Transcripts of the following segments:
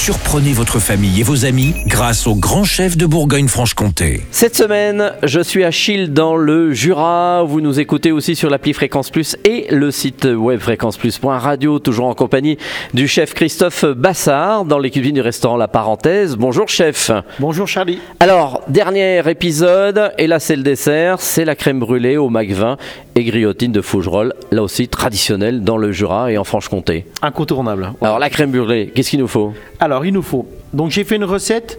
Surprenez votre famille et vos amis grâce au grand chef de Bourgogne-Franche-Comté. Cette semaine, je suis à Chille dans le Jura. Vous nous écoutez aussi sur l'appli Fréquence Plus et le site web fréquenceplus.radio, toujours en compagnie du chef Christophe Bassard dans les cuisines du restaurant La Parenthèse. Bonjour chef. Bonjour Charlie. Alors, dernier épisode, et là c'est le dessert, c'est la crème brûlée au McVin et griotine de Fougerolles, là aussi traditionnelle dans le Jura et en Franche-Comté. Incontournable. Alors la crème brûlée, qu'est-ce qu'il nous faut? Alors il nous faut. Donc j'ai fait une recette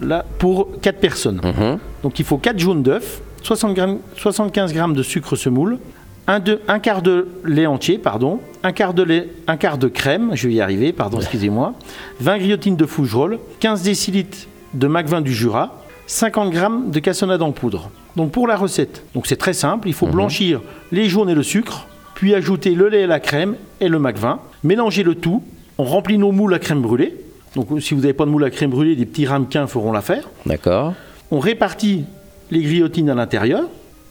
là pour 4 personnes. Mhm. Donc il faut 4 jaunes d'œufs, 60 grammes- 75 g de sucre semoule, un, de- un quart de lait entier, pardon, un quart de lait, un quart de crème, je vais y arriver, pardon, excusez-moi, 20 griotines de Fougerolles, 15 décilitres de McVin du Jura, 50 g de cassonade en poudre. Donc pour la recette, donc c'est très simple, il faut blanchir les jaunes et le sucre, puis ajouter le lait et la crème et le McVin, mélanger le tout, on remplit nos moules à crème brûlée. Donc si vous n'avez pas de moule à crème brûlée, des petits ramequins feront l'affaire. D'accord On répartit les griotines à l'intérieur.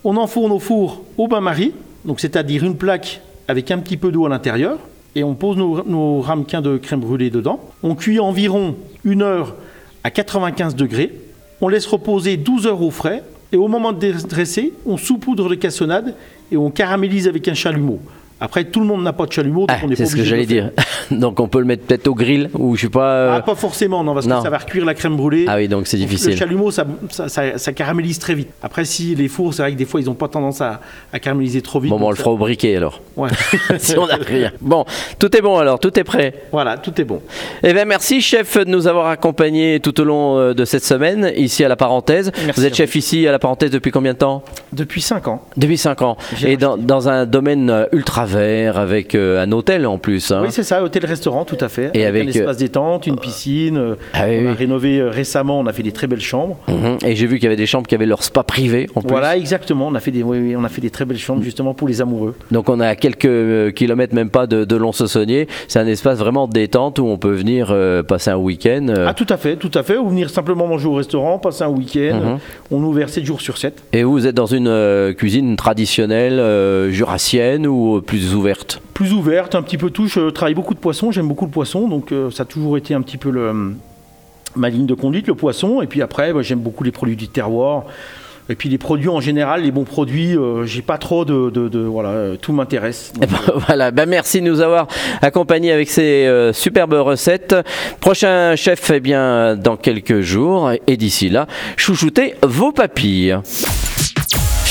On enfourne au four au bain-marie, donc c'est-à-dire une plaque avec un petit peu d'eau à l'intérieur. Et on pose nos, nos ramequins de crème brûlée dedans. On cuit environ une heure à 95 degrés. On laisse reposer 12 heures au frais. Et au moment de dresser, on saupoudre de cassonade et on caramélise avec un chalumeau. Après, tout le monde n'a pas de chalumeau, donc Ah, on pas C'est ce que j'allais le dire. Donc on peut le mettre peut-être au grill ou je sais pas. euh, Ah, pas forcément, non, parce non. que ça va recuire la crème brûlée. Ah oui, donc c'est Le difficile. chalumeau, ça, ça, ça- ça caramélise très vite. Après, si les fours, c'est vrai que des fois, ils n'ont pas tendance à, à caraméliser trop vite. Bon, bon, on le fera au briquet alors. ouais. si on n'a rien. Bon, tout est bon alors, tout est prêt. voilà, tout est bon. Eh bien, merci chef de nous avoir accompagnés tout au long euh, de cette semaine ici à la parenthèse. Merci Vous êtes chef ici à la parenthèse depuis combien de temps? Depuis 5 ans. Depuis 5 ans. Et dans, dans un domaine euh, ultra avec euh, un hôtel en plus. hein. Oui, c'est ça, hôtel-restaurant, tout à fait. Et avec, un espace détente, une piscine. euh, Ah oui, on a oui. rénové euh, récemment, on a fait des très belles chambres. Mhm. Et j'ai vu qu'il y avait des chambres qui avaient leur spa privé en plus. Voilà, exactement. On a fait des, oui, on a fait des très belles chambres justement pour les amoureux. Donc on est à quelques euh, kilomètres, même pas de, de Lons-Saunier. C'est un espace vraiment détente où on peut venir euh, passer un week-end. euh, Ah, tout à fait, tout à fait. Ou venir simplement manger au restaurant, passer un week-end. Mhm. On est ouvert 7 jours sur 7. Et vous êtes dans une euh, cuisine traditionnelle, euh, jurassienne ou plus ouverte plus ouverte, un petit peu tout. Je travaille beaucoup de poissons, j'aime beaucoup le poisson, donc euh, ça a toujours été un petit peu le, ma ligne de conduite, le poisson. Et puis après, moi, j'aime beaucoup les produits du terroir. Et puis les produits en général, les bons produits, euh, j'ai pas trop de, de- de- voilà, euh, tout m'intéresse. Eh ben, voilà, ben merci de nous avoir accompagnés avec ces euh, superbes recettes. Prochain chef, eh bien, dans quelques jours. Et d'ici là, chouchoutez vos papilles.